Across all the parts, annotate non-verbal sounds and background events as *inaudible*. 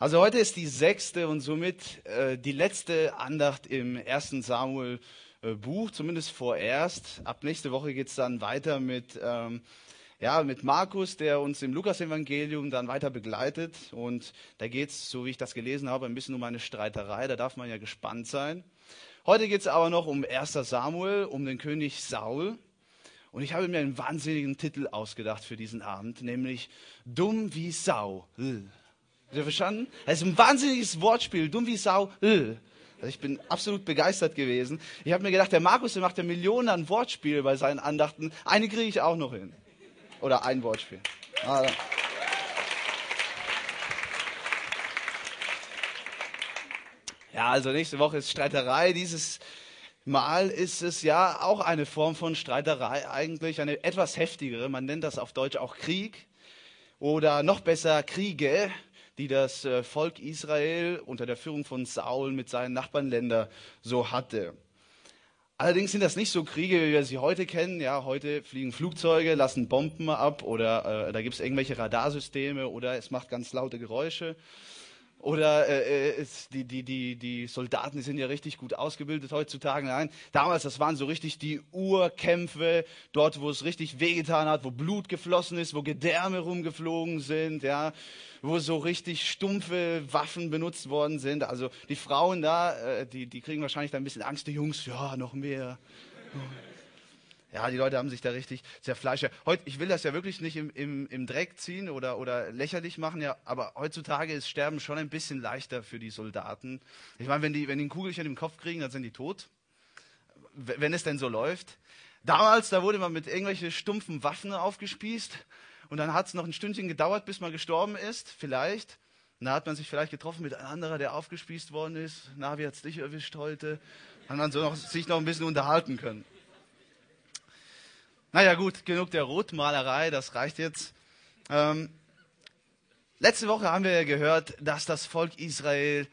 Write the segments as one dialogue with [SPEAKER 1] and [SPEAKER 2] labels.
[SPEAKER 1] Also heute ist die sechste und somit äh, die letzte Andacht im ersten Samuel äh, Buch, zumindest vorerst. Ab nächste Woche geht es dann weiter mit, ähm, ja, mit Markus, der uns im Lukas-Evangelium dann weiter begleitet. Und da geht es, so wie ich das gelesen habe, ein bisschen um eine Streiterei. Da darf man ja gespannt sein. Heute geht es aber noch um 1. Samuel, um den König Saul. Und ich habe mir einen wahnsinnigen Titel ausgedacht für diesen Abend, nämlich Dumm wie Sau. Habt ihr verstanden? Das ist ein wahnsinniges Wortspiel, dumm wie Sau. Also ich bin absolut begeistert gewesen. Ich habe mir gedacht, der Markus, der macht ja Millionen an Wortspiele bei seinen Andachten. Eine kriege ich auch noch hin. Oder ein Wortspiel. Ah, ja, also nächste Woche ist Streiterei. Dieses Mal ist es ja auch eine Form von Streiterei eigentlich, eine etwas heftigere. Man nennt das auf Deutsch auch Krieg oder noch besser Kriege die das äh, Volk Israel unter der Führung von Saul mit seinen Nachbarländern so hatte. Allerdings sind das nicht so Kriege, wie wir sie heute kennen. Ja, heute fliegen Flugzeuge, lassen Bomben ab oder äh, da gibt es irgendwelche Radarsysteme oder es macht ganz laute Geräusche. Oder äh, äh die, die, die, die Soldaten sind ja richtig gut ausgebildet heutzutage. Nein, damals, das waren so richtig die Urkämpfe, dort, wo es richtig wehgetan hat, wo Blut geflossen ist, wo Gedärme rumgeflogen sind, ja, wo so richtig stumpfe Waffen benutzt worden sind. Also die Frauen da, äh, die, die kriegen wahrscheinlich da ein bisschen Angst, die Jungs, ja, noch mehr. Ja, die Leute haben sich da richtig zerfleischt. Heute, ich will das ja wirklich nicht im, im, im Dreck ziehen oder, oder lächerlich machen, ja, aber heutzutage ist Sterben schon ein bisschen leichter für die Soldaten. Ich meine, wenn die, wenn die ein Kugelchen im Kopf kriegen, dann sind die tot. Wenn es denn so läuft. Damals, da wurde man mit irgendwelchen stumpfen Waffen aufgespießt und dann hat es noch ein Stündchen gedauert, bis man gestorben ist, vielleicht. Da hat man sich vielleicht getroffen mit einem anderen, der aufgespießt worden ist. Na, wie hat es dich erwischt heute? Hat man so noch, sich noch ein bisschen unterhalten können. Naja gut, genug der Rotmalerei, das reicht jetzt. Ähm, letzte Woche haben wir gehört, dass das Volk Israel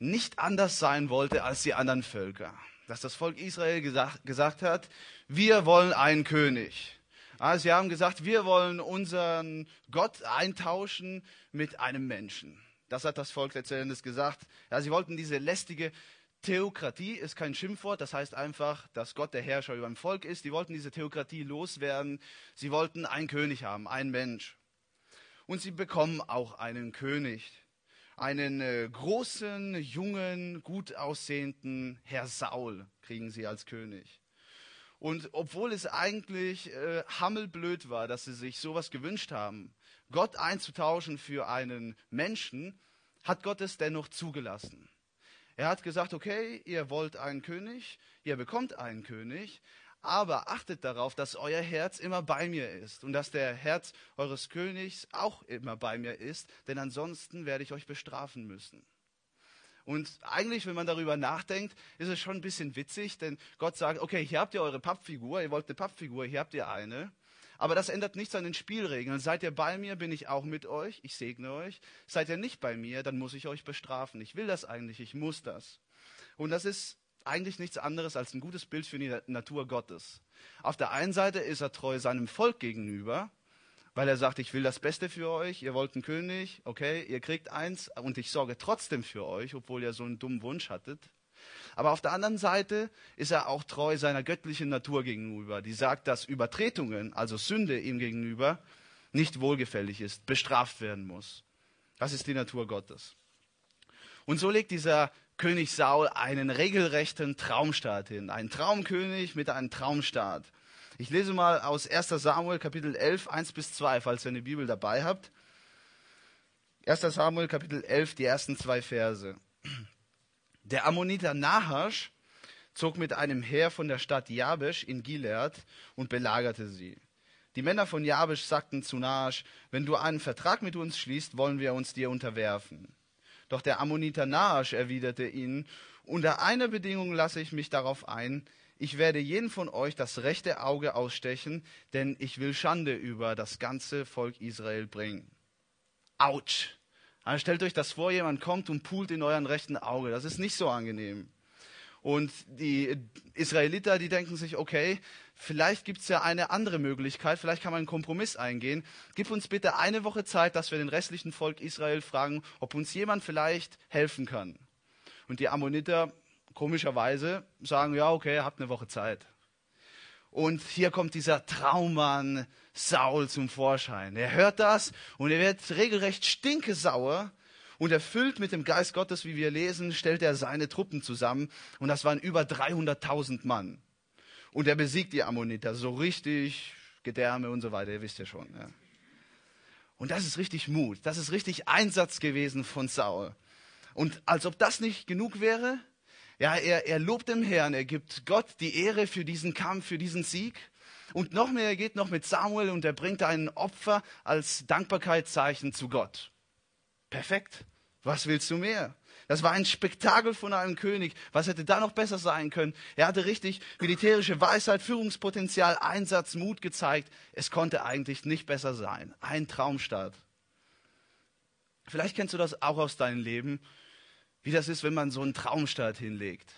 [SPEAKER 1] nicht anders sein wollte als die anderen Völker. Dass das Volk Israel gesagt, gesagt hat, wir wollen einen König. Also sie haben gesagt, wir wollen unseren Gott eintauschen mit einem Menschen. Das hat das Volk letztendlich gesagt. Ja, sie wollten diese lästige Theokratie ist kein Schimpfwort, das heißt einfach, dass Gott der Herrscher über ein Volk ist. Die wollten diese Theokratie loswerden. Sie wollten einen König haben, einen Mensch. Und sie bekommen auch einen König. Einen äh, großen, jungen, gut aussehenden Herr Saul kriegen sie als König. Und obwohl es eigentlich äh, hammelblöd war, dass sie sich sowas gewünscht haben, Gott einzutauschen für einen Menschen, hat Gott es dennoch zugelassen. Er hat gesagt, okay, ihr wollt einen König, ihr bekommt einen König, aber achtet darauf, dass euer Herz immer bei mir ist und dass der Herz eures Königs auch immer bei mir ist, denn ansonsten werde ich euch bestrafen müssen. Und eigentlich, wenn man darüber nachdenkt, ist es schon ein bisschen witzig, denn Gott sagt, okay, hier habt ihr eure Pappfigur, ihr wollt eine Pappfigur, hier habt ihr eine. Aber das ändert nichts an den Spielregeln. Seid ihr bei mir, bin ich auch mit euch. Ich segne euch. Seid ihr nicht bei mir, dann muss ich euch bestrafen. Ich will das eigentlich, ich muss das. Und das ist eigentlich nichts anderes als ein gutes Bild für die Natur Gottes. Auf der einen Seite ist er treu seinem Volk gegenüber, weil er sagt, ich will das Beste für euch, ihr wollt einen König, okay, ihr kriegt eins und ich sorge trotzdem für euch, obwohl ihr so einen dummen Wunsch hattet. Aber auf der anderen Seite ist er auch treu seiner göttlichen Natur gegenüber, die sagt, dass Übertretungen, also Sünde ihm gegenüber, nicht wohlgefällig ist, bestraft werden muss. Das ist die Natur Gottes. Und so legt dieser König Saul einen regelrechten Traumstaat hin. Ein Traumkönig mit einem Traumstaat. Ich lese mal aus 1 Samuel Kapitel 11, 1 bis 2, falls ihr eine Bibel dabei habt. 1 Samuel Kapitel 11, die ersten zwei Verse. Der Ammoniter Nahasch zog mit einem Heer von der Stadt Jabesh in Gilead und belagerte sie. Die Männer von Jabesh sagten zu Nahasch, wenn du einen Vertrag mit uns schließt, wollen wir uns dir unterwerfen. Doch der Ammoniter Nahasch erwiderte ihnen, unter einer Bedingung lasse ich mich darauf ein, ich werde jeden von euch das rechte Auge ausstechen, denn ich will Schande über das ganze Volk Israel bringen. Autsch! Also stellt euch das vor, jemand kommt und pult in euren rechten Auge. Das ist nicht so angenehm. Und die Israeliter, die denken sich, okay, vielleicht gibt es ja eine andere Möglichkeit, vielleicht kann man einen Kompromiss eingehen. Gib uns bitte eine Woche Zeit, dass wir den restlichen Volk Israel fragen, ob uns jemand vielleicht helfen kann. Und die Ammoniter komischerweise sagen, ja, okay, habt eine Woche Zeit. Und hier kommt dieser Traummann Saul zum Vorschein. Er hört das und er wird regelrecht stinkesauer und erfüllt mit dem Geist Gottes, wie wir lesen, stellt er seine Truppen zusammen und das waren über 300.000 Mann. Und er besiegt die Ammoniter so richtig, Gedärme und so weiter, ihr wisst ja schon. Ja. Und das ist richtig Mut, das ist richtig Einsatz gewesen von Saul. Und als ob das nicht genug wäre, ja, er, er lobt dem Herrn, er gibt Gott die Ehre für diesen Kampf, für diesen Sieg. Und noch mehr, er geht noch mit Samuel und er bringt ein Opfer als Dankbarkeitszeichen zu Gott. Perfekt. Was willst du mehr? Das war ein Spektakel von einem König. Was hätte da noch besser sein können? Er hatte richtig militärische Weisheit, Führungspotenzial, Einsatz, Mut gezeigt. Es konnte eigentlich nicht besser sein. Ein Traumstart. Vielleicht kennst du das auch aus deinem Leben wie das ist, wenn man so einen Traumstart hinlegt.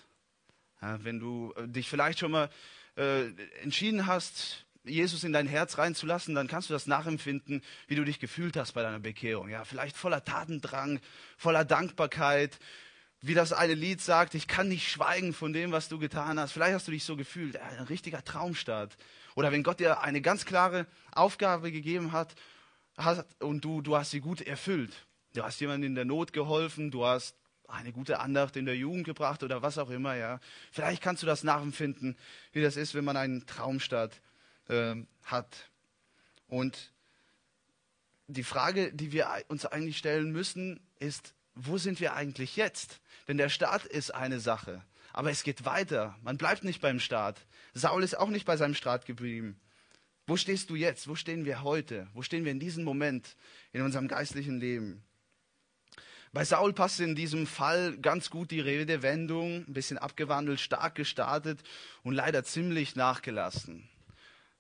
[SPEAKER 1] Ja, wenn du äh, dich vielleicht schon mal äh, entschieden hast, Jesus in dein Herz reinzulassen, dann kannst du das nachempfinden, wie du dich gefühlt hast bei deiner Bekehrung. Ja, vielleicht voller Tatendrang, voller Dankbarkeit, wie das eine Lied sagt, ich kann nicht schweigen von dem, was du getan hast. Vielleicht hast du dich so gefühlt, ja, ein richtiger Traumstart. Oder wenn Gott dir eine ganz klare Aufgabe gegeben hat, hat und du, du hast sie gut erfüllt. Du hast jemandem in der Not geholfen, du hast eine gute Andacht in der Jugend gebracht oder was auch immer, ja. Vielleicht kannst du das nachempfinden, wie das ist, wenn man einen Traumstart äh, hat. Und die Frage, die wir uns eigentlich stellen müssen, ist, wo sind wir eigentlich jetzt? Denn der Start ist eine Sache, aber es geht weiter. Man bleibt nicht beim Start. Saul ist auch nicht bei seinem Start geblieben. Wo stehst du jetzt? Wo stehen wir heute? Wo stehen wir in diesem Moment in unserem geistlichen Leben? Bei Saul passt in diesem Fall ganz gut die Redewendung, ein bisschen abgewandelt, stark gestartet und leider ziemlich nachgelassen.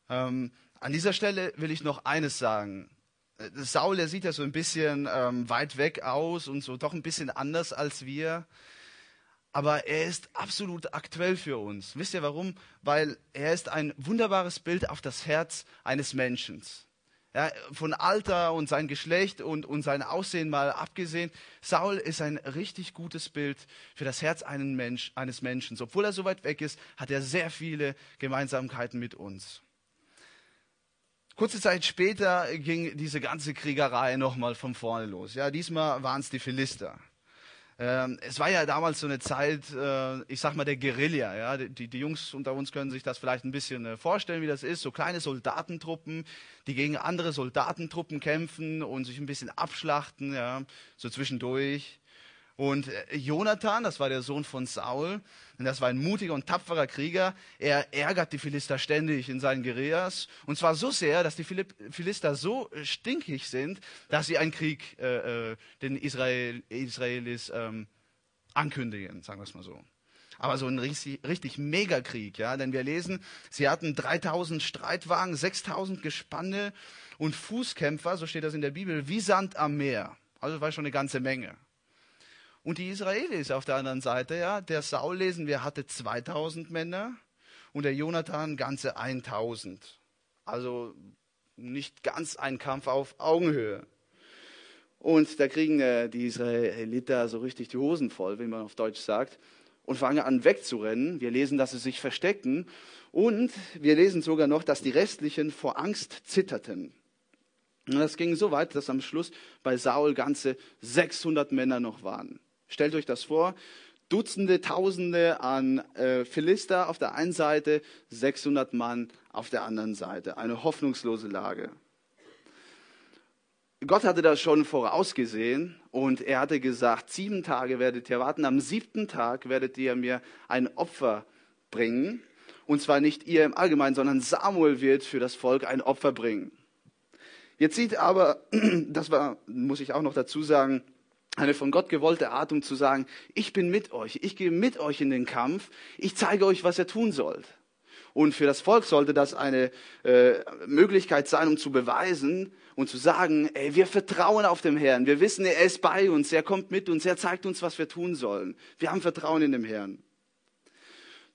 [SPEAKER 1] Ähm, an dieser Stelle will ich noch eines sagen. Äh, Saul, der sieht ja so ein bisschen ähm, weit weg aus und so doch ein bisschen anders als wir. Aber er ist absolut aktuell für uns. Wisst ihr warum? Weil er ist ein wunderbares Bild auf das Herz eines Menschen. Ja, von Alter und sein Geschlecht und, und sein Aussehen mal abgesehen, Saul ist ein richtig gutes Bild für das Herz Mensch, eines Menschen. Obwohl er so weit weg ist, hat er sehr viele Gemeinsamkeiten mit uns. Kurze Zeit später ging diese ganze Kriegerei nochmal von vorne los. Ja, diesmal waren es die Philister. Ähm, es war ja damals so eine Zeit, äh, ich sag mal, der Guerilla. Ja? Die, die Jungs unter uns können sich das vielleicht ein bisschen äh, vorstellen, wie das ist. So kleine Soldatentruppen, die gegen andere Soldatentruppen kämpfen und sich ein bisschen abschlachten, ja? so zwischendurch. Und äh, Jonathan, das war der Sohn von Saul, und das war ein mutiger und tapferer Krieger. Er ärgert die Philister ständig in seinen Guerillas. Und zwar so sehr, dass die Philister so äh, stinkig sind, dass sie einen Krieg äh, äh, den Israel, Israelis ähm, ankündigen, sagen wir es mal so. Aber so ein richtig, richtig Megakrieg, ja, denn wir lesen, sie hatten 3000 Streitwagen, 6000 Gespanne und Fußkämpfer, so steht das in der Bibel, wie Sand am Meer. Also war schon eine ganze Menge. Und die Israelis auf der anderen Seite, ja, der Saul lesen wir hatte 2000 Männer und der Jonathan ganze 1000. Also nicht ganz ein Kampf auf Augenhöhe. Und da kriegen äh, die Israeliter so richtig die Hosen voll, wie man auf Deutsch sagt, und fangen an wegzurennen. Wir lesen, dass sie sich versteckten. Und wir lesen sogar noch, dass die restlichen vor Angst zitterten. Und das ging so weit, dass am Schluss bei Saul ganze 600 Männer noch waren. Stellt euch das vor. Dutzende, Tausende an äh, Philister auf der einen Seite, 600 Mann auf der anderen Seite. Eine hoffnungslose Lage. Gott hatte das schon vorausgesehen und er hatte gesagt, sieben Tage werdet ihr warten, am siebten Tag werdet ihr mir ein Opfer bringen. Und zwar nicht ihr im Allgemeinen, sondern Samuel wird für das Volk ein Opfer bringen. Jetzt sieht aber, *clears throat* das war, muss ich auch noch dazu sagen, eine von Gott gewollte Art, um zu sagen, ich bin mit euch, ich gehe mit euch in den Kampf, ich zeige euch, was ihr tun sollt. Und für das Volk sollte das eine äh, Möglichkeit sein, um zu beweisen und zu sagen, ey, wir vertrauen auf dem Herrn, wir wissen, er ist bei uns, er kommt mit uns, er zeigt uns, was wir tun sollen. Wir haben Vertrauen in dem Herrn.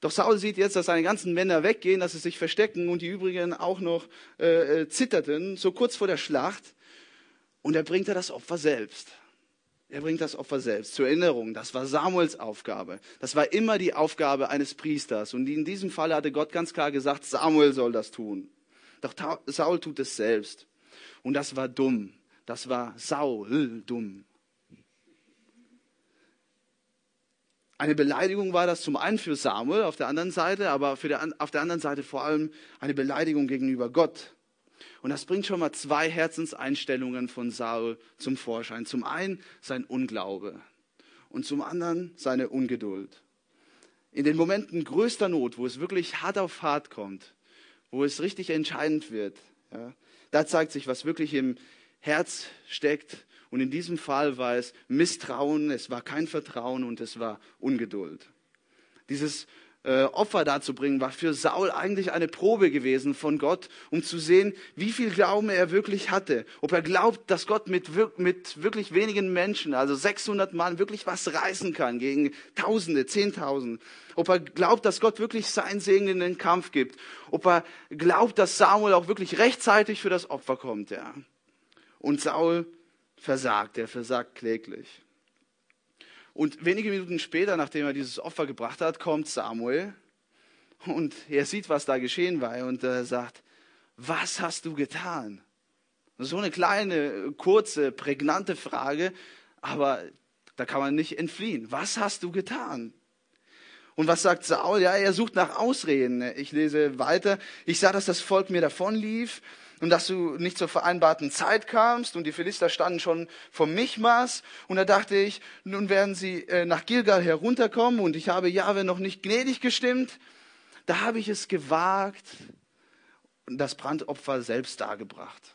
[SPEAKER 1] Doch Saul sieht jetzt, dass seine ganzen Männer weggehen, dass sie sich verstecken und die übrigen auch noch äh, äh zitterten, so kurz vor der Schlacht. Und er bringt er das Opfer selbst. Er bringt das Opfer selbst. Zur Erinnerung, das war Samuels Aufgabe. Das war immer die Aufgabe eines Priesters. Und in diesem Fall hatte Gott ganz klar gesagt, Samuel soll das tun. Doch Saul tut es selbst. Und das war dumm. Das war Saul dumm. Eine Beleidigung war das zum einen für Samuel auf der anderen Seite, aber der, auf der anderen Seite vor allem eine Beleidigung gegenüber Gott. Und das bringt schon mal zwei Herzenseinstellungen von Saul zum Vorschein. Zum einen sein Unglaube und zum anderen seine Ungeduld. In den Momenten größter Not, wo es wirklich hart auf hart kommt, wo es richtig entscheidend wird, ja, da zeigt sich, was wirklich im Herz steckt und in diesem Fall war es Misstrauen, es war kein Vertrauen und es war Ungeduld. Dieses äh, Opfer darzubringen, war für Saul eigentlich eine Probe gewesen von Gott, um zu sehen, wie viel Glauben er wirklich hatte. Ob er glaubt, dass Gott mit, mit wirklich wenigen Menschen, also 600 Mann, wirklich was reißen kann gegen Tausende, Zehntausend. Ob er glaubt, dass Gott wirklich sein Segen in den Kampf gibt. Ob er glaubt, dass Samuel auch wirklich rechtzeitig für das Opfer kommt. Ja. Und Saul versagt, er versagt kläglich. Und wenige Minuten später, nachdem er dieses Opfer gebracht hat, kommt Samuel und er sieht, was da geschehen war und er sagt, was hast du getan? So eine kleine, kurze, prägnante Frage, aber da kann man nicht entfliehen. Was hast du getan? Und was sagt Saul? Ja, er sucht nach Ausreden. Ich lese weiter. Ich sah, dass das Volk mir davonlief und dass du nicht zur vereinbarten Zeit kamst und die Philister standen schon vom Michmas und da dachte ich, nun werden sie äh, nach Gilgal herunterkommen und ich habe Jahwe noch nicht gnädig gestimmt. Da habe ich es gewagt und das Brandopfer selbst dargebracht.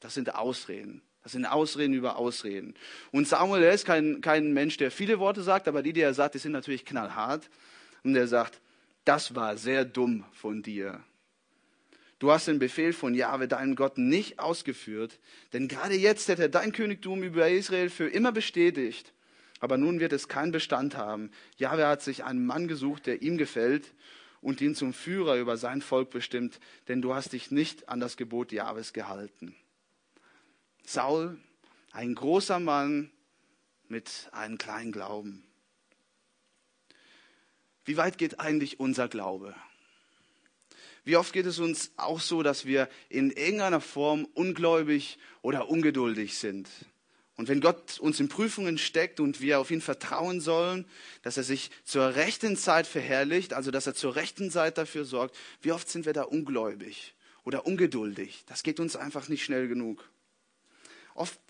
[SPEAKER 1] Das sind Ausreden. Das sind Ausreden über Ausreden. Und Samuel, er ist kein, kein Mensch, der viele Worte sagt, aber die, die er sagt, die sind natürlich knallhart. Und er sagt, das war sehr dumm von dir. Du hast den Befehl von Jahwe, deinem Gott, nicht ausgeführt, denn gerade jetzt hätte er dein Königtum über Israel für immer bestätigt. Aber nun wird es keinen Bestand haben. Jahwe hat sich einen Mann gesucht, der ihm gefällt und ihn zum Führer über sein Volk bestimmt, denn du hast dich nicht an das Gebot Jahwes gehalten. Saul, ein großer Mann mit einem kleinen Glauben. Wie weit geht eigentlich unser Glaube? Wie oft geht es uns auch so, dass wir in irgendeiner Form ungläubig oder ungeduldig sind? Und wenn Gott uns in Prüfungen steckt und wir auf ihn vertrauen sollen, dass er sich zur rechten Zeit verherrlicht, also dass er zur rechten Zeit dafür sorgt, wie oft sind wir da ungläubig oder ungeduldig? Das geht uns einfach nicht schnell genug. Oft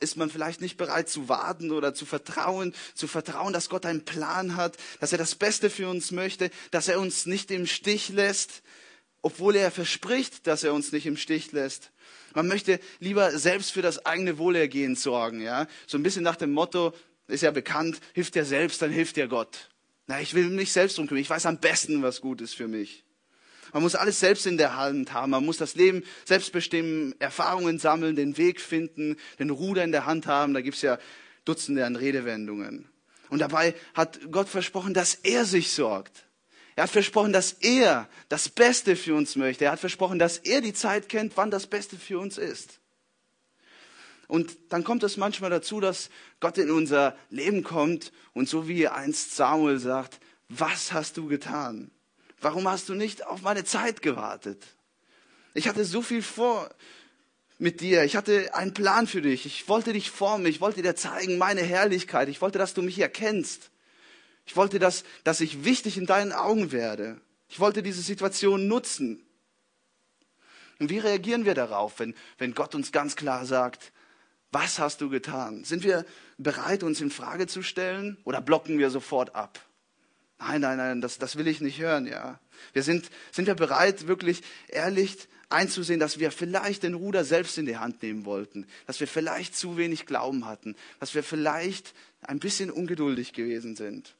[SPEAKER 1] ist man vielleicht nicht bereit zu warten oder zu vertrauen, zu vertrauen, dass Gott einen Plan hat, dass er das Beste für uns möchte, dass er uns nicht im Stich lässt, obwohl er verspricht, dass er uns nicht im Stich lässt. Man möchte lieber selbst für das eigene Wohlergehen sorgen, ja. So ein bisschen nach dem Motto, ist ja bekannt, hilft dir selbst, dann hilft dir Gott. Na, ich will mich selbst drum kümmern. Ich weiß am besten, was gut ist für mich. Man muss alles selbst in der Hand haben. Man muss das Leben selbst bestimmen, Erfahrungen sammeln, den Weg finden, den Ruder in der Hand haben. Da gibt's ja Dutzende an Redewendungen. Und dabei hat Gott versprochen, dass er sich sorgt. Er hat versprochen, dass er das Beste für uns möchte. Er hat versprochen, dass er die Zeit kennt, wann das Beste für uns ist. Und dann kommt es manchmal dazu, dass Gott in unser Leben kommt und so wie einst Samuel sagt, was hast du getan? Warum hast du nicht auf meine Zeit gewartet? Ich hatte so viel vor mit dir. Ich hatte einen Plan für dich. Ich wollte dich formen. Ich wollte dir zeigen meine Herrlichkeit. Ich wollte, dass du mich erkennst. Ich wollte, dass, dass ich wichtig in deinen Augen werde. Ich wollte diese Situation nutzen. Und wie reagieren wir darauf, wenn, wenn Gott uns ganz klar sagt, was hast du getan? Sind wir bereit, uns in Frage zu stellen oder blocken wir sofort ab? Nein, nein, nein, das, das will ich nicht hören, ja. Wir sind, sind wir bereit, wirklich ehrlich einzusehen, dass wir vielleicht den Ruder selbst in die Hand nehmen wollten, dass wir vielleicht zu wenig Glauben hatten, dass wir vielleicht ein bisschen ungeduldig gewesen sind.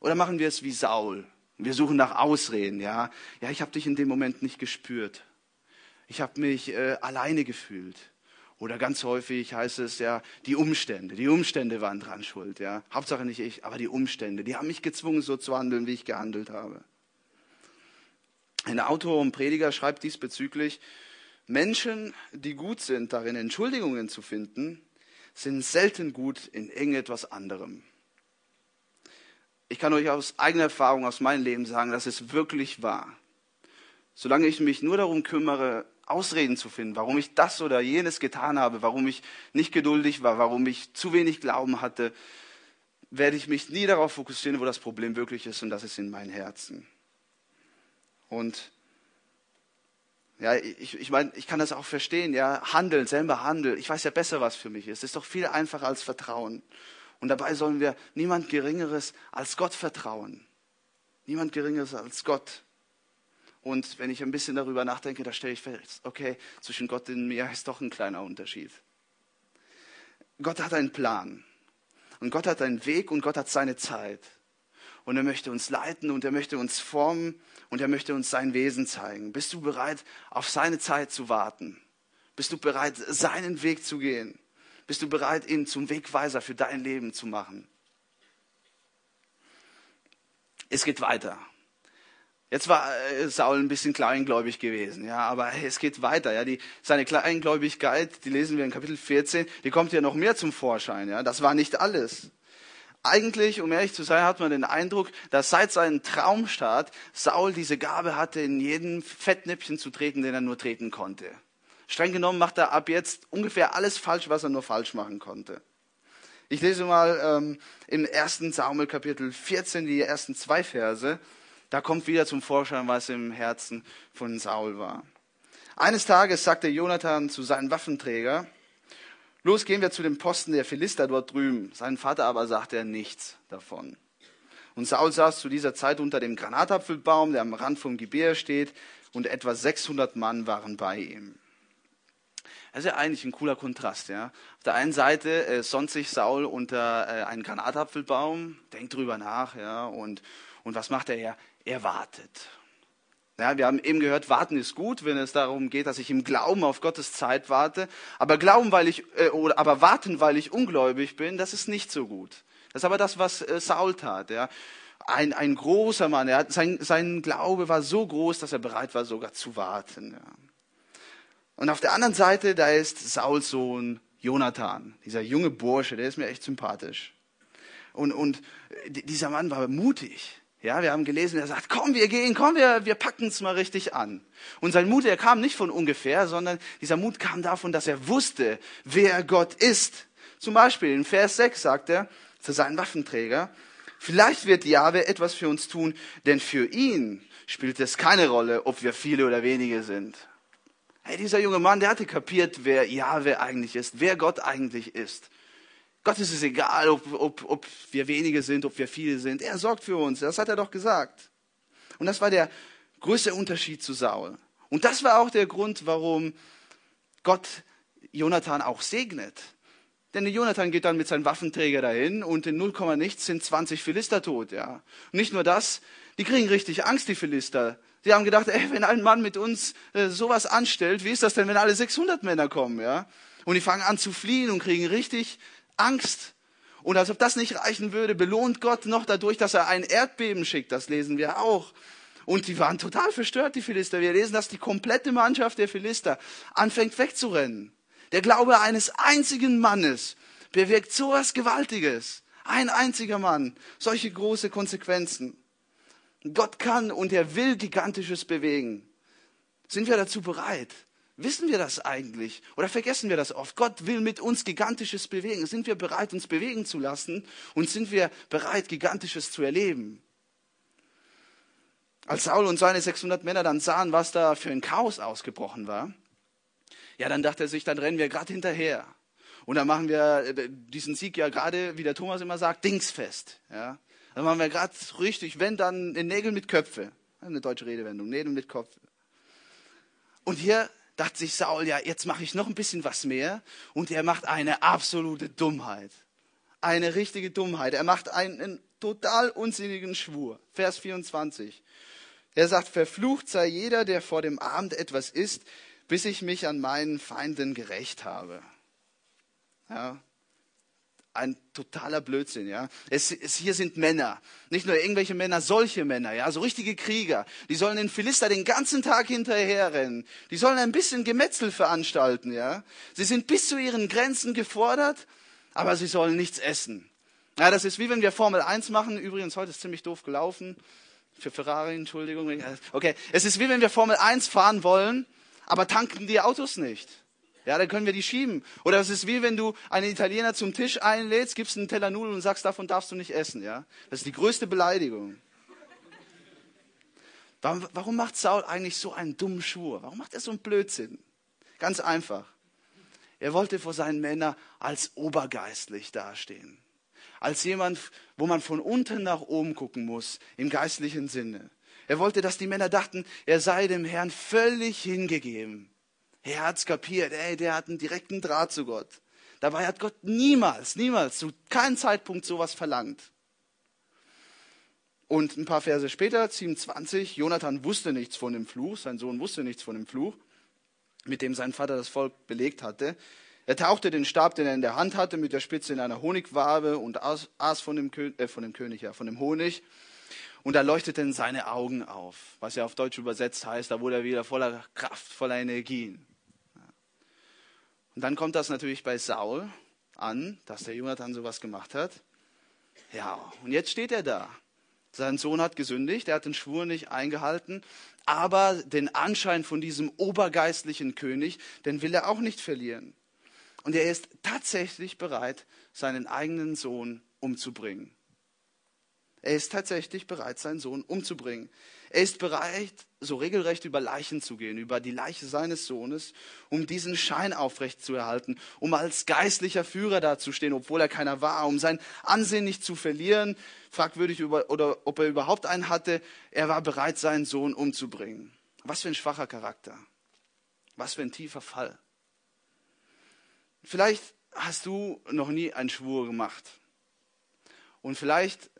[SPEAKER 1] Oder machen wir es wie Saul? Wir suchen nach Ausreden, ja. Ja, ich habe dich in dem Moment nicht gespürt. Ich habe mich äh, alleine gefühlt. Oder ganz häufig heißt es ja, die Umstände. Die Umstände waren dran schuld. Ja. Hauptsache nicht ich, aber die Umstände. Die haben mich gezwungen, so zu handeln, wie ich gehandelt habe. Ein Autor und Prediger schreibt diesbezüglich, Menschen, die gut sind, darin Entschuldigungen zu finden, sind selten gut in irgendetwas anderem. Ich kann euch aus eigener Erfahrung aus meinem Leben sagen, das ist wirklich wahr. Solange ich mich nur darum kümmere, Ausreden zu finden, warum ich das oder jenes getan habe, warum ich nicht geduldig war, warum ich zu wenig Glauben hatte, werde ich mich nie darauf fokussieren, wo das Problem wirklich ist, und das ist in meinem Herzen. Und ja, ich, ich meine, ich kann das auch verstehen, ja, handeln, selber handeln. Ich weiß ja besser, was für mich ist. Das ist doch viel einfacher als Vertrauen. Und dabei sollen wir niemand Geringeres als Gott vertrauen. Niemand Geringeres als Gott. Und wenn ich ein bisschen darüber nachdenke, da stelle ich fest, okay, zwischen Gott und mir ist doch ein kleiner Unterschied. Gott hat einen Plan. Und Gott hat einen Weg und Gott hat seine Zeit. Und er möchte uns leiten und er möchte uns formen und er möchte uns sein Wesen zeigen. Bist du bereit, auf seine Zeit zu warten? Bist du bereit, seinen Weg zu gehen? Bist du bereit, ihn zum Wegweiser für dein Leben zu machen? Es geht weiter. Jetzt war äh, Saul ein bisschen kleingläubig gewesen, ja, aber es geht weiter, ja. Die, seine Kleingläubigkeit, die lesen wir in Kapitel 14, die kommt ja noch mehr zum Vorschein, ja. Das war nicht alles. Eigentlich, um ehrlich zu sein, hat man den Eindruck, dass seit seinem Traumstart Saul diese Gabe hatte, in jeden Fettnäpfchen zu treten, den er nur treten konnte. Streng genommen macht er ab jetzt ungefähr alles falsch, was er nur falsch machen konnte. Ich lese mal ähm, im ersten Samuel Kapitel 14 die ersten zwei Verse. Da kommt wieder zum Vorschein, was im Herzen von Saul war. Eines Tages sagte Jonathan zu seinem Waffenträger, los gehen wir zu dem Posten der Philister dort drüben. Sein Vater aber sagte nichts davon. Und Saul saß zu dieser Zeit unter dem Granatapfelbaum, der am Rand vom Gebirge steht, und etwa 600 Mann waren bei ihm. Das ist ja eigentlich ein cooler Kontrast. Ja. Auf der einen Seite äh, sonnt sich Saul unter äh, einen Granatapfelbaum, denkt drüber nach, ja, und, und was macht er ja? Er wartet. Ja, wir haben eben gehört, warten ist gut, wenn es darum geht, dass ich im Glauben auf Gottes Zeit warte. Aber Glauben, weil ich, äh, oder, aber warten, weil ich ungläubig bin, das ist nicht so gut. Das ist aber das, was äh, Saul tat. Ja. Ein, ein großer Mann. Er hat, sein, sein Glaube war so groß, dass er bereit war, sogar zu warten. Ja. Und auf der anderen Seite, da ist Sauls Sohn Jonathan, dieser junge Bursche, der ist mir echt sympathisch. Und, und dieser Mann war mutig. Ja, wir haben gelesen, er sagt, komm, wir gehen, komm, wir, wir packen es mal richtig an. Und sein Mut, er kam nicht von ungefähr, sondern dieser Mut kam davon, dass er wusste, wer Gott ist. Zum Beispiel in Vers 6 sagt er zu seinen Waffenträger, vielleicht wird Jahwe etwas für uns tun, denn für ihn spielt es keine Rolle, ob wir viele oder wenige sind. Hey, dieser junge Mann, der hatte kapiert, wer Jahwe eigentlich ist, wer Gott eigentlich ist. Gott ist es egal, ob, ob, ob wir wenige sind, ob wir viele sind. Er sorgt für uns. Das hat er doch gesagt. Und das war der größte Unterschied zu Saul. Und das war auch der Grund, warum Gott Jonathan auch segnet. Denn Jonathan geht dann mit seinem Waffenträger dahin und in 0, nichts sind 20 Philister tot. Ja. Und nicht nur das, die kriegen richtig Angst, die Philister. Sie haben gedacht, ey, wenn ein Mann mit uns äh, sowas anstellt, wie ist das denn, wenn alle 600 Männer kommen? Ja? Und die fangen an zu fliehen und kriegen richtig Angst. Und als ob das nicht reichen würde, belohnt Gott noch dadurch, dass er ein Erdbeben schickt. Das lesen wir auch. Und die waren total verstört, die Philister. Wir lesen, dass die komplette Mannschaft der Philister anfängt wegzurennen. Der Glaube eines einzigen Mannes bewirkt so was Gewaltiges. Ein einziger Mann. Solche große Konsequenzen. Gott kann und er will Gigantisches bewegen. Sind wir dazu bereit? Wissen wir das eigentlich? Oder vergessen wir das oft? Gott will mit uns Gigantisches bewegen. Sind wir bereit, uns bewegen zu lassen? Und sind wir bereit, Gigantisches zu erleben? Als Saul und seine 600 Männer dann sahen, was da für ein Chaos ausgebrochen war, ja, dann dachte er sich, dann rennen wir gerade hinterher. Und dann machen wir äh, diesen Sieg ja gerade, wie der Thomas immer sagt, dingsfest. Ja? Dann machen wir gerade richtig, wenn dann den Nägel mit Köpfe. Eine deutsche Redewendung, Nägel mit Kopf. Und hier dachte sich Saul, ja, jetzt mache ich noch ein bisschen was mehr. Und er macht eine absolute Dummheit. Eine richtige Dummheit. Er macht einen total unsinnigen Schwur. Vers 24. Er sagt, verflucht sei jeder, der vor dem Abend etwas isst, bis ich mich an meinen Feinden gerecht habe. Ja, ein totaler Blödsinn, ja. Es, es, hier sind Männer, nicht nur irgendwelche Männer, solche Männer, ja, so richtige Krieger. Die sollen den Philister den ganzen Tag hinterherrennen. Die sollen ein bisschen Gemetzel veranstalten, ja. Sie sind bis zu ihren Grenzen gefordert, aber sie sollen nichts essen. Ja, das ist wie wenn wir Formel 1 machen. Übrigens, heute ist ziemlich doof gelaufen. Für Ferrari, Entschuldigung. Okay, es ist wie wenn wir Formel 1 fahren wollen, aber tanken die Autos nicht. Ja, dann können wir die schieben. Oder es ist wie wenn du einen Italiener zum Tisch einlädst, gibst einen Teller Nudeln und sagst, davon darfst du nicht essen. Ja, das ist die größte Beleidigung. Warum, warum macht Saul eigentlich so einen dummen Schuh? Warum macht er so einen Blödsinn? Ganz einfach. Er wollte vor seinen Männern als obergeistlich dastehen. Als jemand, wo man von unten nach oben gucken muss, im geistlichen Sinne. Er wollte, dass die Männer dachten, er sei dem Herrn völlig hingegeben. Er hat's kapiert, ey, der hat einen direkten Draht zu Gott. Dabei hat Gott niemals, niemals, zu keinem Zeitpunkt sowas verlangt. Und ein paar Verse später, 27, Jonathan wusste nichts von dem Fluch, sein Sohn wusste nichts von dem Fluch, mit dem sein Vater das Volk belegt hatte. Er tauchte den Stab, den er in der Hand hatte, mit der Spitze in einer Honigwabe und aß von dem, Kö äh, von dem König, ja, von dem Honig. Und da leuchteten seine Augen auf, was ja auf Deutsch übersetzt heißt, da wurde er wieder voller Kraft, voller Energien. Und dann kommt das natürlich bei Saul an, dass der Jonathan sowas gemacht hat. Ja, und jetzt steht er da. Sein Sohn hat gesündigt, er hat den Schwur nicht eingehalten, aber den Anschein von diesem obergeistlichen König, den will er auch nicht verlieren. Und er ist tatsächlich bereit, seinen eigenen Sohn umzubringen. Er ist tatsächlich bereit, seinen Sohn umzubringen. Er ist bereit, so regelrecht über Leichen zu gehen, über die Leiche seines Sohnes, um diesen Schein aufrechtzuerhalten, um als geistlicher Führer dazustehen, obwohl er keiner war, um sein Ansehen nicht zu verlieren, fragwürdig über, oder ob er überhaupt einen hatte. Er war bereit, seinen Sohn umzubringen. Was für ein schwacher Charakter. Was für ein tiefer Fall. Vielleicht hast du noch nie einen Schwur gemacht. Und vielleicht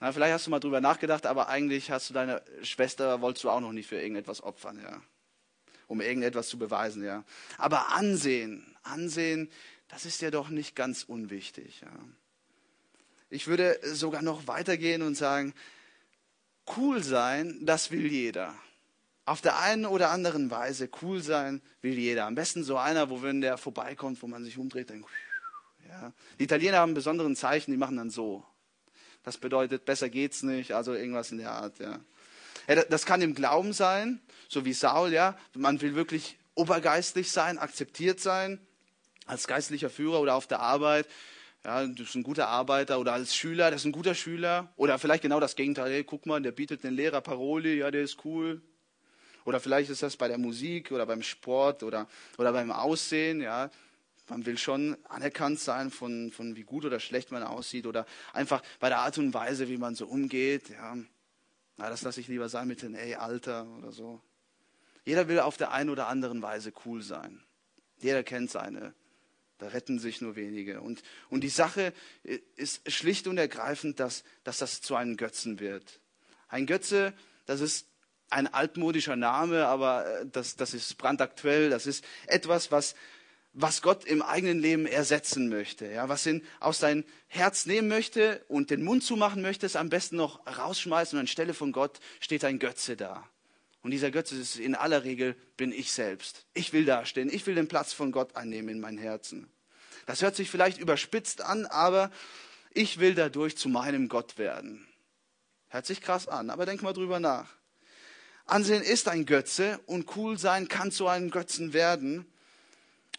[SPEAKER 1] na, vielleicht hast du mal drüber nachgedacht, aber eigentlich hast du deine Schwester, wolltest du auch noch nicht für irgendetwas opfern, ja. Um irgendetwas zu beweisen, ja. Aber Ansehen, Ansehen, das ist ja doch nicht ganz unwichtig, ja. Ich würde sogar noch weitergehen und sagen, cool sein, das will jeder. Auf der einen oder anderen Weise cool sein will jeder. Am besten so einer, wo wenn der vorbeikommt, wo man sich umdreht, dann, ja. Die Italiener haben einen besonderen Zeichen, die machen dann so. Das bedeutet, besser geht's nicht, also irgendwas in der Art, ja. Das kann im Glauben sein, so wie Saul, ja. Man will wirklich obergeistlich sein, akzeptiert sein, als geistlicher Führer oder auf der Arbeit. Ja, du bist ein guter Arbeiter oder als Schüler, das ist ein guter Schüler. Oder vielleicht genau das Gegenteil. Hey, guck mal, der bietet den Lehrer Paroli, ja, der ist cool. Oder vielleicht ist das bei der Musik oder beim Sport oder, oder beim Aussehen, ja. Man will schon anerkannt sein von, von wie gut oder schlecht man aussieht oder einfach bei der Art und Weise, wie man so umgeht. Ja, na, das lasse ich lieber sein mit dem ey, Alter oder so. Jeder will auf der einen oder anderen Weise cool sein. Jeder kennt seine. Da retten sich nur wenige. Und, und die Sache ist schlicht und ergreifend, dass, dass das zu einem Götzen wird. Ein Götze, das ist ein altmodischer Name, aber äh, das, das ist brandaktuell. Das ist etwas, was, was Gott im eigenen Leben ersetzen möchte, ja, was ihn aus dein Herz nehmen möchte und den Mund zumachen möchte, es am besten noch rausschmeißen und anstelle von Gott steht ein Götze da. Und dieser Götze ist in aller Regel bin ich selbst. Ich will dastehen, ich will den Platz von Gott einnehmen in mein Herzen. Das hört sich vielleicht überspitzt an, aber ich will dadurch zu meinem Gott werden. Hört sich krass an, aber denk mal drüber nach. Ansehen ist ein Götze und cool sein kann zu einem Götzen werden.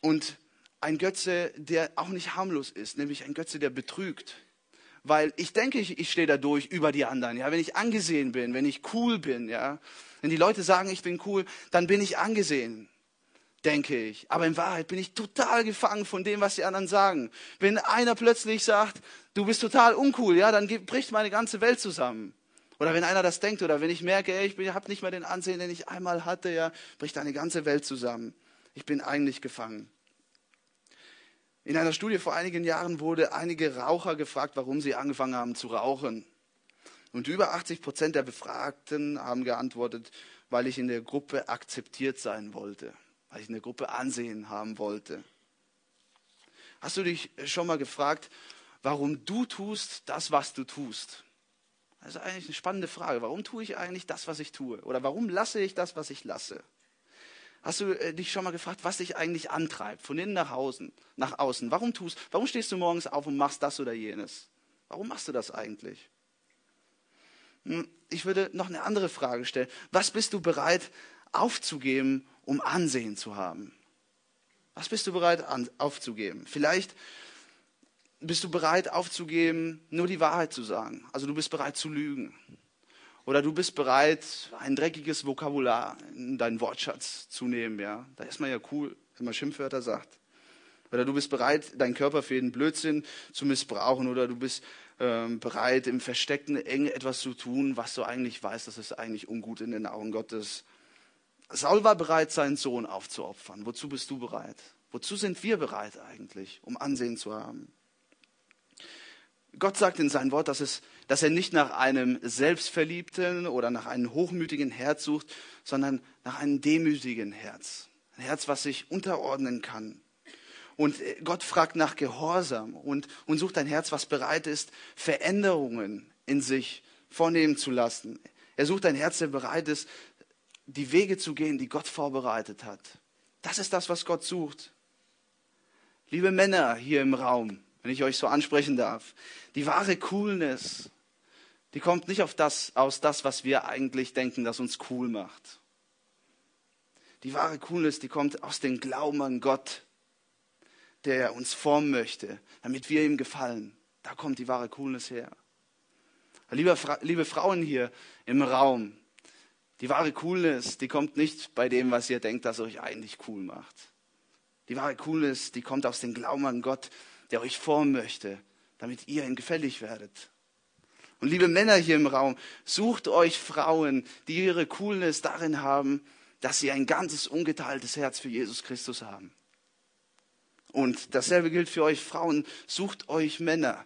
[SPEAKER 1] Und ein Götze, der auch nicht harmlos ist, nämlich ein Götze, der betrügt. Weil ich denke, ich, ich stehe dadurch über die anderen. Ja, wenn ich angesehen bin, wenn ich cool bin, ja, wenn die Leute sagen, ich bin cool, dann bin ich angesehen, denke ich. Aber in Wahrheit bin ich total gefangen von dem, was die anderen sagen. Wenn einer plötzlich sagt, du bist total uncool, ja, dann bricht meine ganze Welt zusammen. Oder wenn einer das denkt, oder wenn ich merke, ey, ich habe nicht mehr den Ansehen, den ich einmal hatte, ja, bricht eine ganze Welt zusammen ich bin eigentlich gefangen. In einer Studie vor einigen Jahren wurde einige Raucher gefragt, warum sie angefangen haben zu rauchen. Und über 80 Prozent der Befragten haben geantwortet, weil ich in der Gruppe akzeptiert sein wollte. weil ich in der Gruppe Ansehen haben wollte. Hast du dich schon mal gefragt, warum du tust das, was du tust? Das ist eigentlich eine spannende Frage. Warum tue ich eigentlich das, was ich tue? Oder warum lasse ich das, was ich lasse? Hast du äh, dich schon mal gefragt, was dich eigentlich antreibt, von innen nach außen? Nach außen? Warum tust? Warum stehst du morgens auf und machst das oder jenes? Warum machst du das eigentlich? Hm, ich würde noch eine andere Frage stellen. Was bist du bereit aufzugeben, um Ansehen zu haben? Was bist du bereit aufzugeben? Vielleicht bist du bereit aufzugeben, nur die Wahrheit zu sagen. Also du bist bereit zu lügen. Oder du bist bereit, ein dreckiges Vokabular in deinen Wortschatz zu nehmen. Ja? Da ist man ja cool, wenn man Schimpfwörter sagt. Oder du bist bereit, deinen Körper für den Blödsinn zu missbrauchen. Oder du bist ähm, bereit, im Versteckten eng etwas zu tun, was du eigentlich weißt, dass es eigentlich ungut in den Augen Gottes. Saul war bereit, seinen Sohn aufzuopfern. Wozu bist du bereit? Wozu sind wir bereit eigentlich, um Ansehen zu haben? Gott sagt in sein Wort, dass, es, dass er nicht nach einem selbstverliebten oder nach einem hochmütigen Herz sucht, sondern nach einem demütigen Herz. Ein Herz, was sich unterordnen kann. Und äh, Gott fragt nach Gehorsam und, und sucht ein Herz, was bereit ist, Veränderungen in sich vornehmen zu lassen. Er sucht ein Herz, der bereit ist, die Wege zu gehen, die Gott vorbereitet hat. Das ist das, was Gott sucht. Liebe Männer hier im Raum, wenn ich euch so ansprechen darf. Die wahre Coolness, die kommt nicht auf das, aus das, was wir eigentlich denken, das uns cool macht. Die wahre Coolness, die kommt aus dem Glauben an Gott, der uns formen möchte, damit wir ihm gefallen. Da kommt die wahre Coolness her. Liebe, liebe Frauen hier im Raum, die wahre Coolness, die kommt nicht bei dem, was ihr denkt, das euch eigentlich cool macht. Die wahre Coolness, die kommt aus dem Glauben an Gott, der euch formen möchte, damit ihr ihm gefällig werdet. Und liebe Männer hier im Raum, sucht euch Frauen, die ihre Coolness darin haben, dass sie ein ganzes ungeteiltes Herz für Jesus Christus haben. Und dasselbe gilt für euch Frauen. Sucht euch Männer,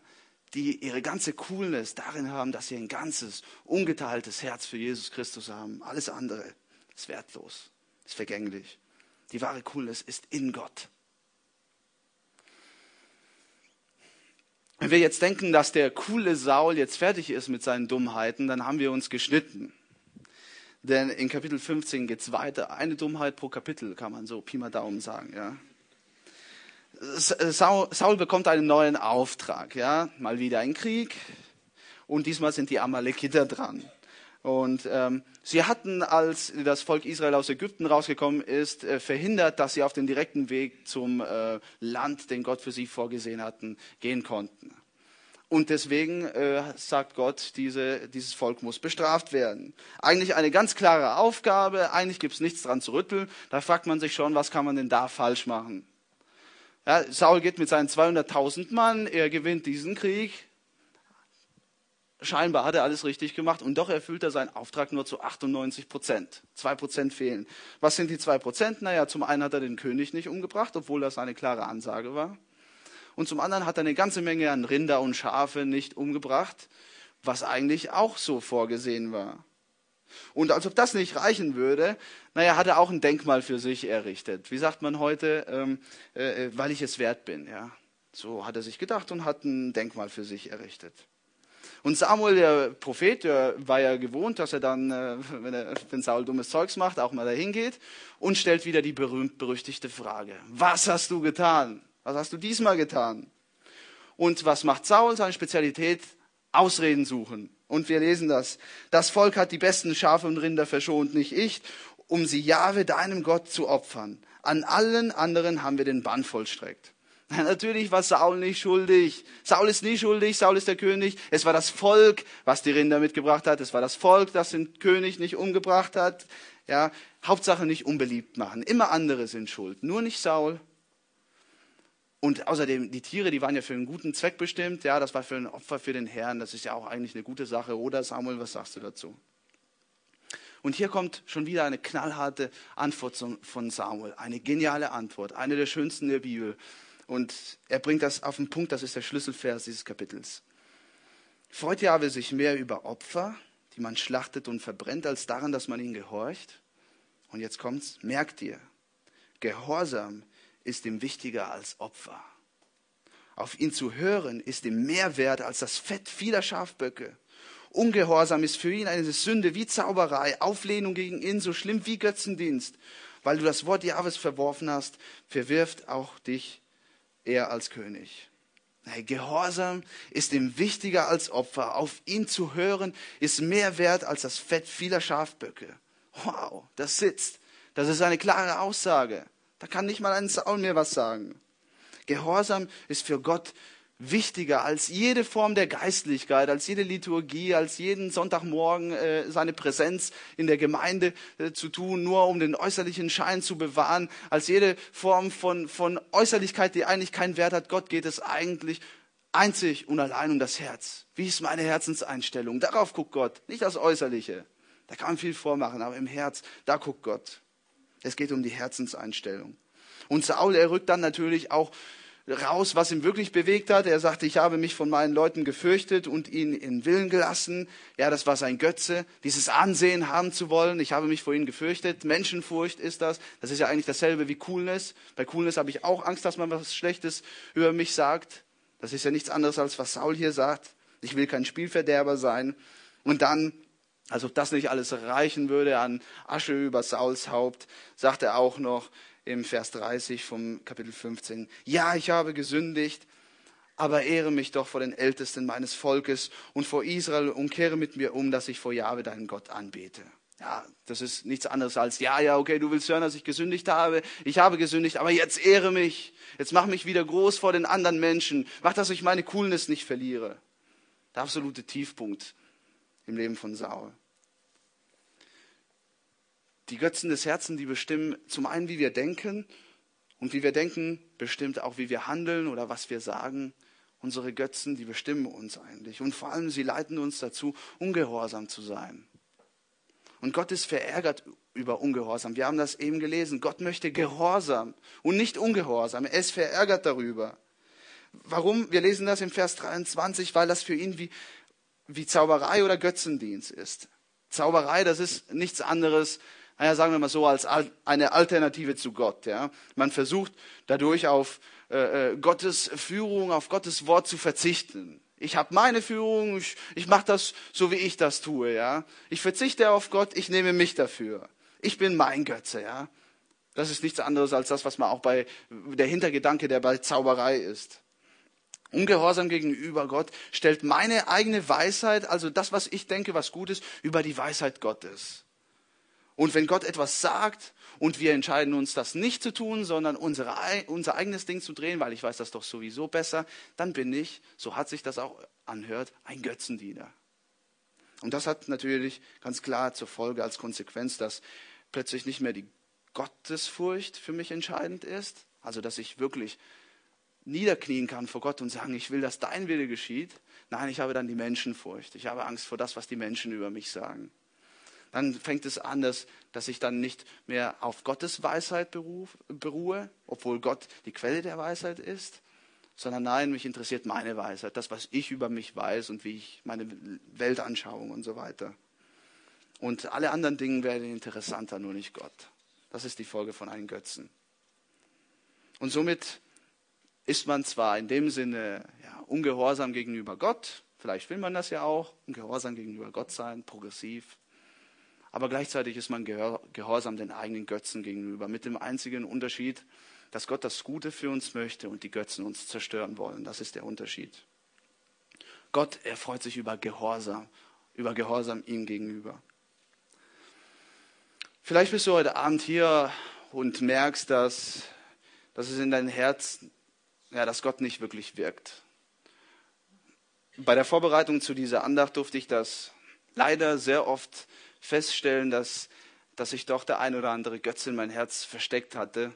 [SPEAKER 1] die ihre ganze Coolness darin haben, dass sie ein ganzes, ungeteiltes Herz für Jesus Christus haben. Alles andere ist wertlos, ist vergänglich. Die wahre Coolness ist in Gott. Wenn wir jetzt denken, dass der coole Saul jetzt fertig ist mit seinen Dummheiten, dann haben wir uns geschnitten. Denn in Kapitel 15 geht es weiter. Eine Dummheit pro Kapitel, kann man so Pi mal Daumen sagen. Ja. Saul, Saul bekommt einen neuen Auftrag. Ja. Mal wieder ein Krieg. Und diesmal sind die Amalekiter dran. Und ähm, sie hatten, als das Volk Israel aus Ägypten rausgekommen ist, äh, verhindert, dass sie auf den direkten Weg zum äh, Land, den Gott für sie vorgesehen hatten, gehen konnten. Und deswegen äh, sagt Gott, diese, dieses Volk muss bestraft werden. Eigentlich eine ganz klare Aufgabe, eigentlich gibt es nichts dran zu rütteln. Da fragt man sich schon, was kann man denn da falsch machen? Ja, Saul geht mit seinen 200.000 Mann, er gewinnt diesen Krieg, scheinbar hat er alles richtig gemacht und doch erfüllt er seinen Auftrag nur zu 98 Prozent. Zwei Prozent fehlen. Was sind die zwei Prozent? Naja, zum einen hat er den König nicht umgebracht, obwohl das eine klare Ansage war. Und zum anderen hat er eine ganze Menge an Rinder und Schafe nicht umgebracht, was eigentlich auch so vorgesehen war. Und als ob das nicht reichen würde, naja, hat er auch ein Denkmal für sich errichtet. Wie sagt man heute, ähm, äh, weil ich es wert bin. Ja, so hat er sich gedacht und hat ein Denkmal für sich errichtet. Und Samuel, der Prophet, der war ja gewohnt, dass er dann, äh, wenn, er, wenn Saul dummes Zeugs macht, auch mal dahin geht und stellt wieder die berühmt-berüchtigte Frage. Was hast du getan? Was hast du diesmal getan? Und was macht Saul? Seine Spezialität? Ausreden suchen. Und wir lesen das. Das Volk hat die besten Schafe und Rinder verschont, nicht ich, um sie Jahwe, deinem Gott, zu opfern. An allen anderen haben wir den Bann vollstreckt. Natürlich war Saul nicht schuldig. Saul ist nie schuldig, Saul ist der König. Es war das Volk, was die Rinder mitgebracht hat. Es war das Volk, das den König nicht umgebracht hat. Ja, Hauptsache nicht unbeliebt machen. Immer andere sind schuld, nur nicht Saul. Und außerdem, die Tiere, die waren ja für einen guten Zweck bestimmt. Ja, das war für ein Opfer für den Herrn. Das ist ja auch eigentlich eine gute Sache. Oder Samuel, was sagst du dazu? Und hier kommt schon wieder eine knallharte Antwort von Samuel. Eine geniale Antwort. Eine der schönsten der Bibel. Und er bringt das auf den Punkt, das ist der Schlüsselvers dieses Kapitels. Freut Jahwe sich mehr über Opfer, die man schlachtet und verbrennt, als daran, dass man ihnen gehorcht? Und jetzt kommt's, merkt ihr, Gehorsam ist ihm wichtiger als Opfer. Auf ihn zu hören ist ihm mehr wert als das Fett vieler Schafböcke. Ungehorsam ist für ihn eine Sünde wie Zauberei, Auflehnung gegen ihn so schlimm wie Götzendienst. Weil du das Wort Jahwes verworfen hast, verwirft auch dich er als König. Hey, Gehorsam ist ihm wichtiger als Opfer. Auf ihn zu hören ist mehr wert als das Fett vieler Schafböcke. Wow, das sitzt. Das ist eine klare Aussage. Da kann nicht mal ein Saul mehr was sagen. Gehorsam ist für Gott wichtiger als jede Form der Geistlichkeit, als jede Liturgie, als jeden Sonntagmorgen äh, seine Präsenz in der Gemeinde äh, zu tun, nur um den äußerlichen Schein zu bewahren, als jede Form von, von Äußerlichkeit, die eigentlich keinen Wert hat. Gott geht es eigentlich einzig und allein um das Herz. Wie ist meine Herzenseinstellung? Darauf guckt Gott, nicht das Äußerliche. Da kann man viel vormachen, aber im Herz, da guckt Gott. Es geht um die Herzenseinstellung. Und Saul, er rückt dann natürlich auch raus, was ihn wirklich bewegt hat. Er sagte, ich habe mich von meinen Leuten gefürchtet und ihn in Willen gelassen. Ja, das war sein Götze, dieses Ansehen haben zu wollen. Ich habe mich vor ihnen gefürchtet. Menschenfurcht ist das. Das ist ja eigentlich dasselbe wie Coolness. Bei Coolness habe ich auch Angst, dass man was Schlechtes über mich sagt. Das ist ja nichts anderes, als was Saul hier sagt. Ich will kein Spielverderber sein. Und dann, als ob das nicht alles reichen würde an Asche über Sauls Haupt, sagt er auch noch, im Vers 30 vom Kapitel 15. Ja, ich habe gesündigt, aber ehre mich doch vor den Ältesten meines Volkes und vor Israel und kehre mit mir um, dass ich vor Jahwe deinen Gott anbete. Ja, das ist nichts anderes als, ja, ja, okay, du willst hören, dass ich gesündigt habe. Ich habe gesündigt, aber jetzt ehre mich. Jetzt mach mich wieder groß vor den anderen Menschen. Mach, dass ich meine Coolness nicht verliere. Der absolute Tiefpunkt im Leben von Saul. Die Götzen des Herzens, die bestimmen zum einen, wie wir denken und wie wir denken, bestimmt auch, wie wir handeln oder was wir sagen. Unsere Götzen, die bestimmen uns eigentlich. Und vor allem, sie leiten uns dazu, ungehorsam zu sein. Und Gott ist verärgert über Ungehorsam. Wir haben das eben gelesen. Gott möchte Gehorsam und nicht Ungehorsam. Er ist verärgert darüber. Warum? Wir lesen das im Vers 23, weil das für ihn wie, wie Zauberei oder Götzendienst ist. Zauberei, das ist nichts anderes naja, sagen wir mal so, als eine Alternative zu Gott. Ja. Man versucht dadurch auf äh, äh, Gottes Führung, auf Gottes Wort zu verzichten. Ich habe meine Führung, ich, ich mache das so, wie ich das tue. Ja. Ich verzichte auf Gott, ich nehme mich dafür. Ich bin mein Götze. Ja. Das ist nichts anderes als das, was man auch bei der Hintergedanke, der bei Zauberei ist. Ungehorsam gegenüber Gott stellt meine eigene Weisheit, also das, was ich denke, was gut ist, über die Weisheit Gottes. Und wenn Gott etwas sagt und wir entscheiden uns, das nicht zu tun, sondern unsere, unser eigenes Ding zu drehen, weil ich weiß das doch sowieso besser, dann bin ich, so hat sich das auch anhört, ein Götzendiener. Und das hat natürlich ganz klar zur Folge als Konsequenz, dass plötzlich nicht mehr die Gottesfurcht für mich entscheidend ist, also dass ich wirklich niederknien kann vor Gott und sagen, ich will, dass dein Wille geschieht. Nein, ich habe dann die Menschenfurcht. Ich habe Angst vor das, was die Menschen über mich sagen dann fängt es an, dass, dass ich dann nicht mehr auf Gottes Weisheit beruf, beruhe, obwohl Gott die Quelle der Weisheit ist, sondern nein, mich interessiert meine Weisheit, das, was ich über mich weiß und wie ich meine Weltanschauung und so weiter. Und alle anderen Dinge werden interessanter, nur nicht Gott. Das ist die Folge von einem Götzen. Und somit ist man zwar in dem Sinne ja, ungehorsam gegenüber Gott, vielleicht will man das ja auch, ungehorsam gegenüber Gott sein, progressiv, aber gleichzeitig ist man gehorsam den eigenen Götzen gegenüber, mit dem einzigen Unterschied, dass Gott das Gute für uns möchte und die Götzen uns zerstören wollen. Das ist der Unterschied. Gott erfreut sich über Gehorsam, über Gehorsam ihm gegenüber. Vielleicht bist du heute Abend hier und merkst, dass, dass es in deinem Herz, ja, dass Gott nicht wirklich wirkt. Bei der Vorbereitung zu dieser Andacht durfte ich das leider sehr oft feststellen, dass, dass ich doch der ein oder andere Götze in mein Herz versteckt hatte.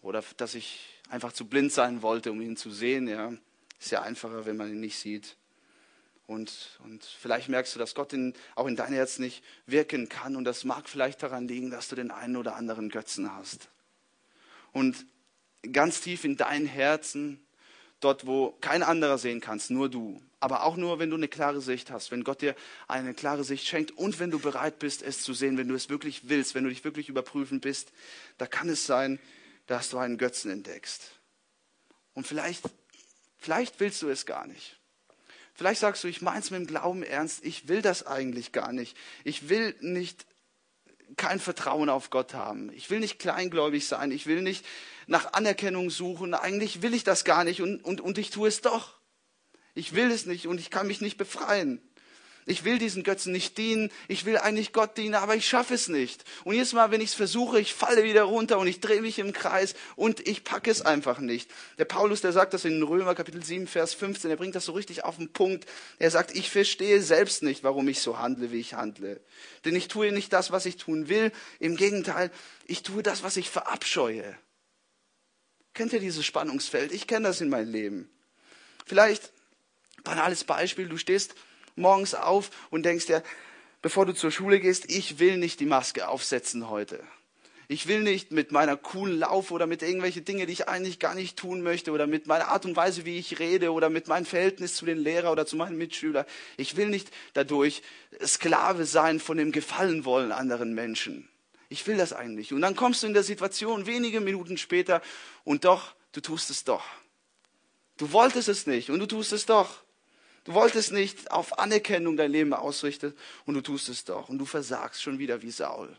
[SPEAKER 1] Oder dass ich einfach zu blind sein wollte, um ihn zu sehen. Ja. Ist ja einfacher, wenn man ihn nicht sieht. Und, und vielleicht merkst du, dass Gott in, auch in dein Herz nicht wirken kann. Und das mag vielleicht daran liegen, dass du den einen oder anderen Götzen hast. Und ganz tief in dein Herzen dort wo kein anderer sehen kannst, nur du. Aber auch nur, wenn du eine klare Sicht hast, wenn Gott dir eine klare Sicht schenkt und wenn du bereit bist, es zu sehen, wenn du es wirklich willst, wenn du dich wirklich überprüfen bist, da kann es sein, dass du einen Götzen entdeckst. Und vielleicht, vielleicht willst du es gar nicht. Vielleicht sagst du, ich meine es mit dem Glauben ernst, ich will das eigentlich gar nicht. Ich will nicht kein Vertrauen auf Gott haben. Ich will nicht kleingläubig sein. Ich will nicht nach Anerkennung suchen. Eigentlich will ich das gar nicht und, und, und ich tue es doch. Ich will es nicht und ich kann mich nicht befreien. Ich will diesen Götzen nicht dienen. Ich will eigentlich Gott dienen, aber ich schaffe es nicht. Und jedes Mal, wenn ich es versuche, ich falle wieder runter und ich drehe mich im Kreis und ich packe es einfach nicht. Der Paulus, der sagt das in Römer Kapitel 7, Vers 15, er bringt das so richtig auf den Punkt. Er sagt, ich verstehe selbst nicht, warum ich so handle, wie ich handle. Denn ich tue nicht das, was ich tun will. Im Gegenteil, ich tue das, was ich verabscheue. Kennt ihr dieses Spannungsfeld? Ich kenne das in meinem Leben. Vielleicht, banales Beispiel, du stehst morgens auf und denkst dir, bevor du zur Schule gehst, ich will nicht die Maske aufsetzen heute. Ich will nicht mit meiner coolen Lauf oder mit irgendwelchen Dingen, die ich eigentlich gar nicht tun möchte oder mit meiner Art und Weise, wie ich rede oder mit meinem Verhältnis zu den Lehrern oder zu meinen Mitschülern. Ich will nicht dadurch Sklave sein von dem Gefallen wollen anderen Menschen. Ich will das eigentlich. Und dann kommst du in der Situation wenige Minuten später und doch, du tust es doch. Du wolltest es nicht und du tust es doch. Du wolltest nicht auf Anerkennung dein Leben ausrichten und du tust es doch. Und du versagst schon wieder wie Saul.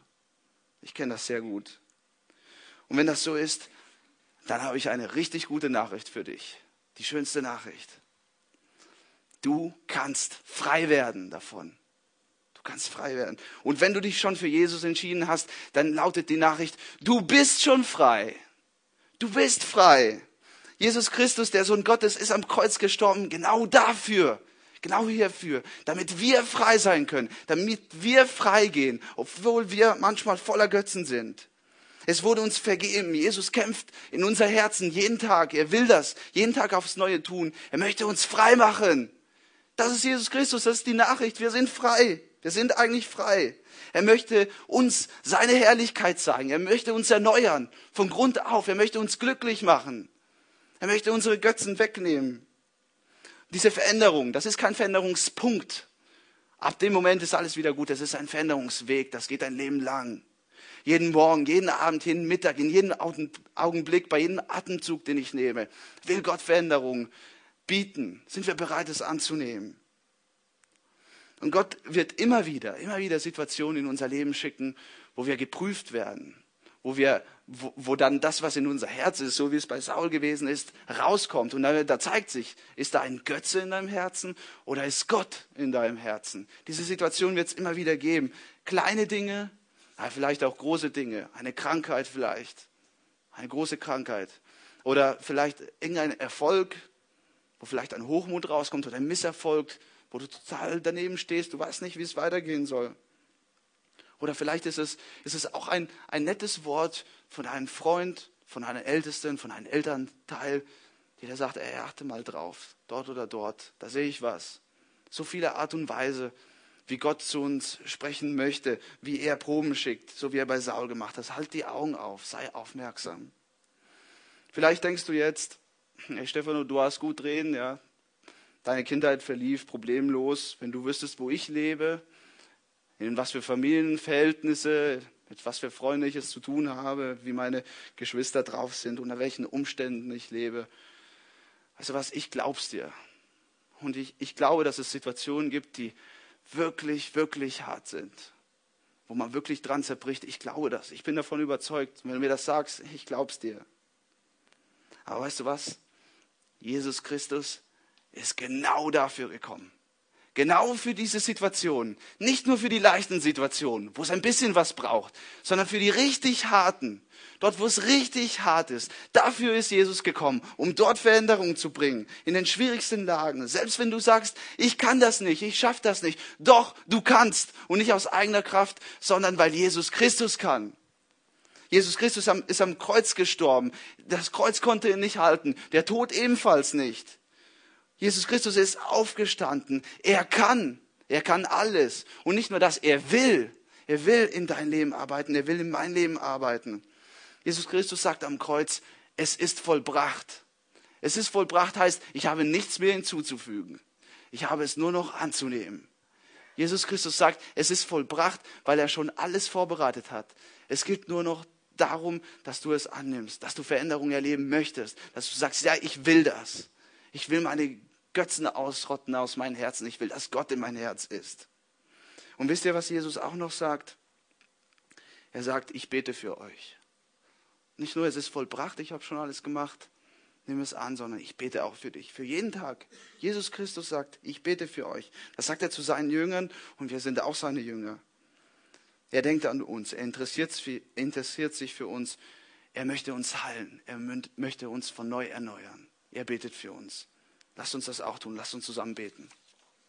[SPEAKER 1] Ich kenne das sehr gut. Und wenn das so ist, dann habe ich eine richtig gute Nachricht für dich. Die schönste Nachricht. Du kannst frei werden davon. Du kannst frei werden. Und wenn du dich schon für Jesus entschieden hast, dann lautet die Nachricht, du bist schon frei. Du bist frei. Jesus Christus, der Sohn Gottes, ist am Kreuz gestorben, genau dafür, genau hierfür, damit wir frei sein können, damit wir frei gehen, obwohl wir manchmal voller Götzen sind. Es wurde uns vergeben. Jesus kämpft in unser Herzen jeden Tag. Er will das jeden Tag aufs Neue tun. Er möchte uns frei machen. Das ist Jesus Christus, das ist die Nachricht. Wir sind frei. Wir sind eigentlich frei. Er möchte uns seine Herrlichkeit zeigen. Er möchte uns erneuern von Grund auf. Er möchte uns glücklich machen. Er möchte unsere Götzen wegnehmen. Diese Veränderung, das ist kein Veränderungspunkt. Ab dem Moment ist alles wieder gut. Das ist ein Veränderungsweg. Das geht ein Leben lang. Jeden Morgen, jeden Abend, jeden Mittag, in jedem Augenblick, bei jedem Atemzug, den ich nehme, will Gott Veränderung bieten. Sind wir bereit, es anzunehmen? Und Gott wird immer wieder, immer wieder Situationen in unser Leben schicken, wo wir geprüft werden, wo wir, wo, wo, dann das, was in unser Herz ist, so wie es bei Saul gewesen ist, rauskommt. Und da, da zeigt sich, ist da ein Götze in deinem Herzen oder ist Gott in deinem Herzen? Diese Situation wird es immer wieder geben. Kleine Dinge, vielleicht auch große Dinge, eine Krankheit vielleicht, eine große Krankheit oder vielleicht irgendein Erfolg, wo vielleicht ein Hochmut rauskommt oder ein Misserfolg, wo du total daneben stehst, du weißt nicht, wie es weitergehen soll. Oder vielleicht ist es, ist es auch ein, ein nettes Wort von einem Freund, von einem Ältesten, von einem Elternteil, der sagt, ey, achte mal drauf, dort oder dort, da sehe ich was. So viele Art und Weise, wie Gott zu uns sprechen möchte, wie er Proben schickt, so wie er bei Saul gemacht hat. Halt die Augen auf, sei aufmerksam. Vielleicht denkst du jetzt, hey Stefano, du hast gut reden, ja. Deine Kindheit verlief problemlos. Wenn du wüsstest, wo ich lebe, in was für Familienverhältnisse, mit was für Freunden ich es zu tun habe, wie meine Geschwister drauf sind, unter welchen Umständen ich lebe. Also was, ich glaub's dir. Und ich, ich glaube, dass es Situationen gibt, die wirklich, wirklich hart sind, wo man wirklich dran zerbricht. Ich glaube das. Ich bin davon überzeugt. Wenn du mir das sagst, ich glaub's dir. Aber weißt du was? Jesus Christus ist genau dafür gekommen. Genau für diese Situation. Nicht nur für die leichten Situationen, wo es ein bisschen was braucht, sondern für die richtig harten. Dort, wo es richtig hart ist. Dafür ist Jesus gekommen, um dort Veränderungen zu bringen. In den schwierigsten Lagen. Selbst wenn du sagst, ich kann das nicht, ich schaffe das nicht. Doch, du kannst. Und nicht aus eigener Kraft, sondern weil Jesus Christus kann. Jesus Christus ist am Kreuz gestorben. Das Kreuz konnte ihn nicht halten. Der Tod ebenfalls nicht. Jesus Christus ist aufgestanden. Er kann. Er kann alles. Und nicht nur das, er will. Er will in dein Leben arbeiten. Er will in mein Leben arbeiten. Jesus Christus sagt am Kreuz, es ist vollbracht. Es ist vollbracht heißt, ich habe nichts mehr hinzuzufügen. Ich habe es nur noch anzunehmen. Jesus Christus sagt, es ist vollbracht, weil er schon alles vorbereitet hat. Es geht nur noch darum, dass du es annimmst, dass du Veränderungen erleben möchtest, dass du sagst, ja, ich will das. Ich will meine Götzen ausrotten aus meinem Herzen. Ich will, dass Gott in mein Herz ist. Und wisst ihr, was Jesus auch noch sagt? Er sagt, ich bete für euch. Nicht nur, es ist vollbracht, ich habe schon alles gemacht, nimm es an, sondern ich bete auch für dich, für jeden Tag. Jesus Christus sagt, ich bete für euch. Das sagt er zu seinen Jüngern und wir sind auch seine Jünger. Er denkt an uns, er interessiert, sich für uns, er möchte uns heilen, er möchte uns von neu erneuern. Er betet für uns. Lasst uns das auch tun, lasst uns zusammen beten.